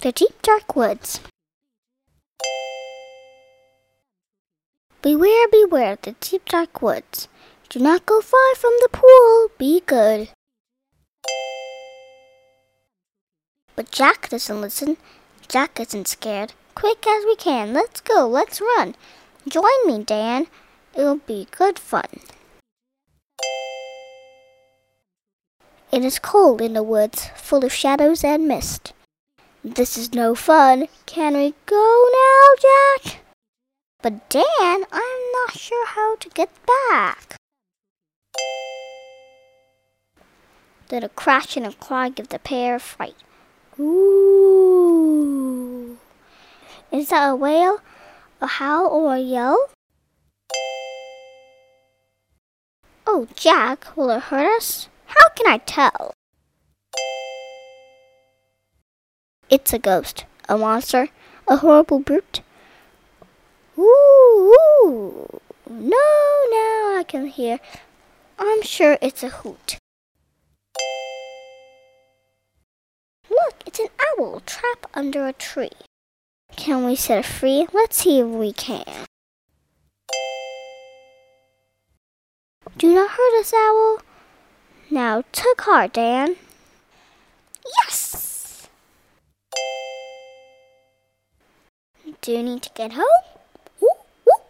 The deep dark woods. Beware, beware, the deep dark woods. Do not go far from the pool, be good. But Jack doesn't listen. Jack isn't scared. Quick as we can, let's go, let's run. Join me, Dan. It'll be good fun. It is cold in the woods, full of shadows and mist. This is no fun. Can we go now, Jack? But Dan, I'm not sure how to get back. Then a crash and a cry give the pair a fright. Ooh. Is that a wail, a howl, or a yell? Oh, Jack, will it hurt us? How can I tell? It's a ghost, a monster, a horrible brute. Ooh, ooh. no, now I can hear. I'm sure it's a hoot. Look, it's an owl trapped under a tree. Can we set it free? Let's see if we can. Do not hurt us, owl. Now, took heart, Dan. Do you need to get home? Woo, woo,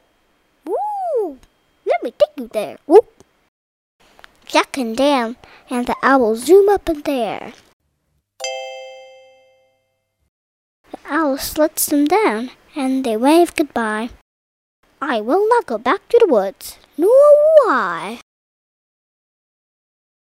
woo. Let me take you there. Woo. Jack and Dan and the owl zoom up in the air. The owl slits them down and they wave goodbye. I will not go back to the woods, nor will I.